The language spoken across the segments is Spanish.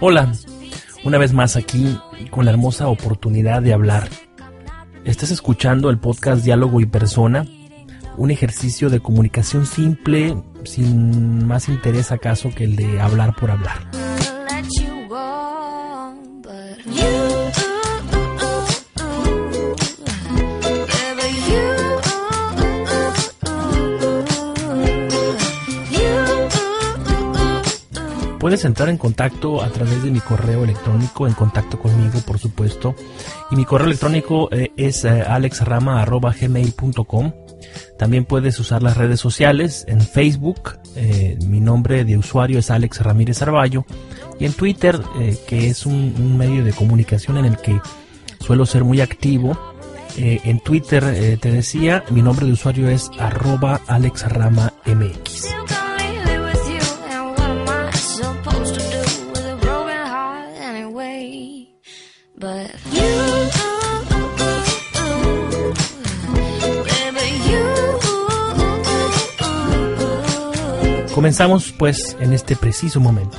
Hola, una vez más aquí con la hermosa oportunidad de hablar. Estás escuchando el podcast Diálogo y Persona, un ejercicio de comunicación simple, sin más interés acaso que el de hablar por hablar. Puedes entrar en contacto a través de mi correo electrónico, en contacto conmigo, por supuesto. Y mi correo electrónico eh, es eh, alexrama.gmail.com. También puedes usar las redes sociales en Facebook. Eh, mi nombre de usuario es Alex Ramírez Arballo. Y en Twitter, que es un, medio de comunicación en el que suelo ser muy activo. en Twitter, te decía, mi nombre de usuario es arroba alexramamx. Comenzamos pues en este preciso momento.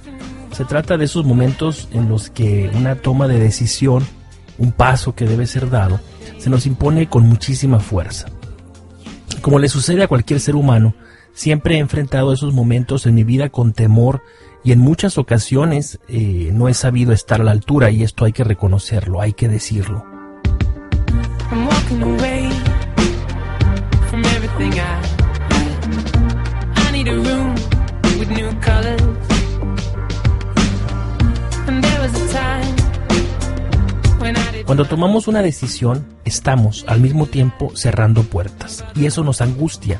Se trata de esos momentos en los que una toma de decisión, un paso que debe ser dado, se nos impone con muchísima fuerza. Como le sucede a cualquier ser humano, siempre he enfrentado esos momentos en mi vida con temor y en muchas ocasiones eh, no he sabido estar a la altura y esto hay que reconocerlo, hay que decirlo. Cuando tomamos una decisión, estamos al mismo tiempo cerrando puertas y eso nos angustia.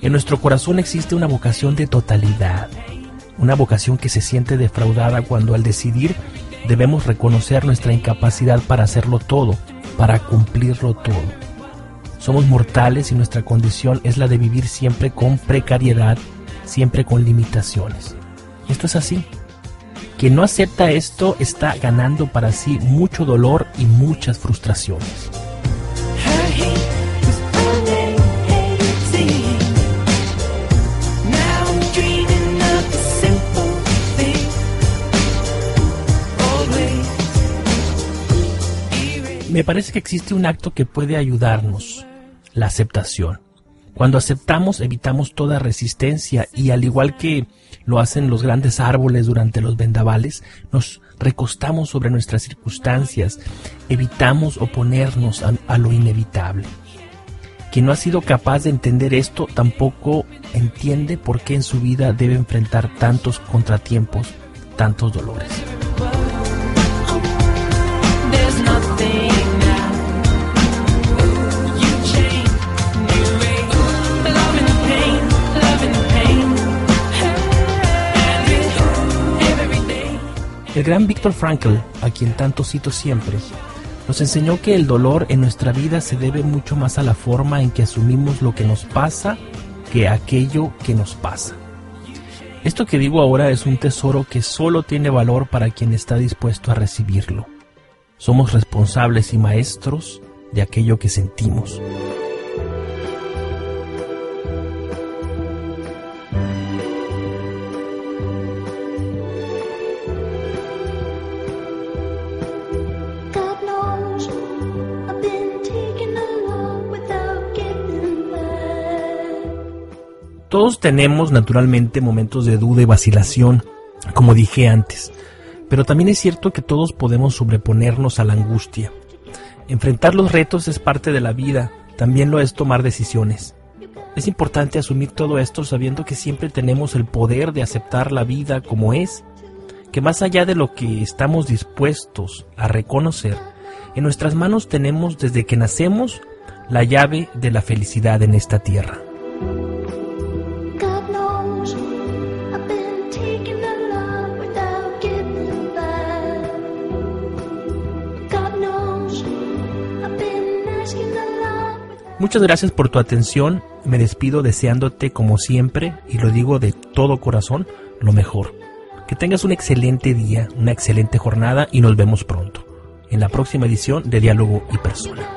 En nuestro corazón existe una vocación de totalidad, una vocación que se siente defraudada cuando al decidir debemos reconocer nuestra incapacidad para hacerlo todo, para cumplirlo todo. Somos mortales y nuestra condición es la de vivir siempre con precariedad, siempre con limitaciones. Esto es así. Quien no acepta esto está ganando para sí mucho dolor y muchas frustraciones. Me parece que existe un acto que puede ayudarnos, la aceptación. Cuando aceptamos evitamos toda resistencia y al igual que lo hacen los grandes árboles durante los vendavales, nos recostamos sobre nuestras circunstancias, evitamos oponernos a, lo inevitable. Quien no ha sido capaz de entender esto tampoco entiende por qué en su vida debe enfrentar tantos contratiempos, tantos dolores. Gran Viktor Frankl, a quien tanto cito siempre, nos enseñó que el dolor en nuestra vida se debe mucho más a la forma en que asumimos lo que nos pasa que a aquello que nos pasa. Esto que digo ahora es un tesoro que solo tiene valor para quien está dispuesto a recibirlo. Somos responsables y maestros de aquello que sentimos. Todos tenemos naturalmente momentos de duda y vacilación, como dije antes, pero también es cierto que todos podemos sobreponernos a la angustia. Enfrentar los retos es parte de la vida, también lo es tomar decisiones. Es importante asumir todo esto sabiendo que siempre tenemos el poder de aceptar la vida como es, que más allá de lo que estamos dispuestos a reconocer, en nuestras manos tenemos desde que nacemos la llave de la felicidad en esta tierra. Muchas gracias por tu atención. Me despido deseándote como siempre, y lo digo de todo corazón, lo mejor. Que tengas un excelente día, una excelente jornada y nos vemos pronto en la próxima edición de Diálogo y Persona.